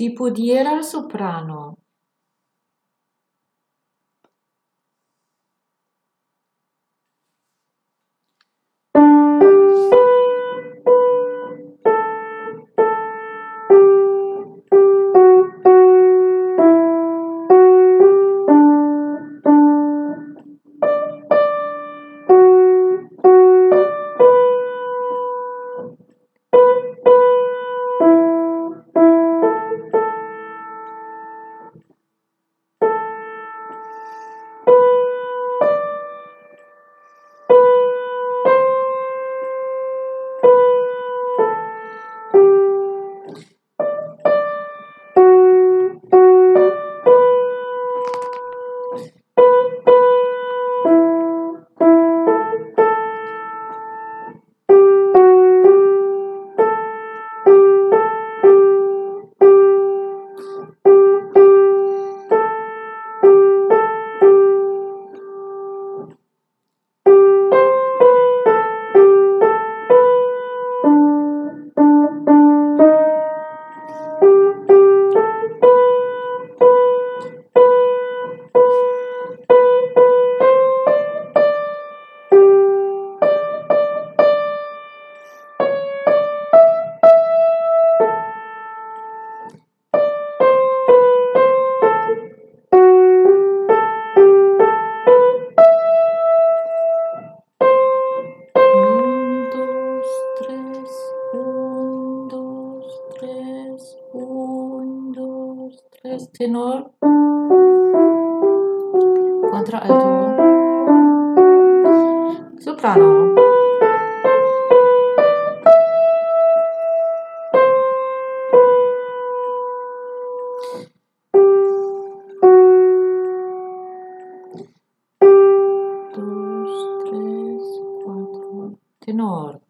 Si pod jeral soprano? tres, tenor, contralto, soprano. Dos, tres, cuatro, tenor.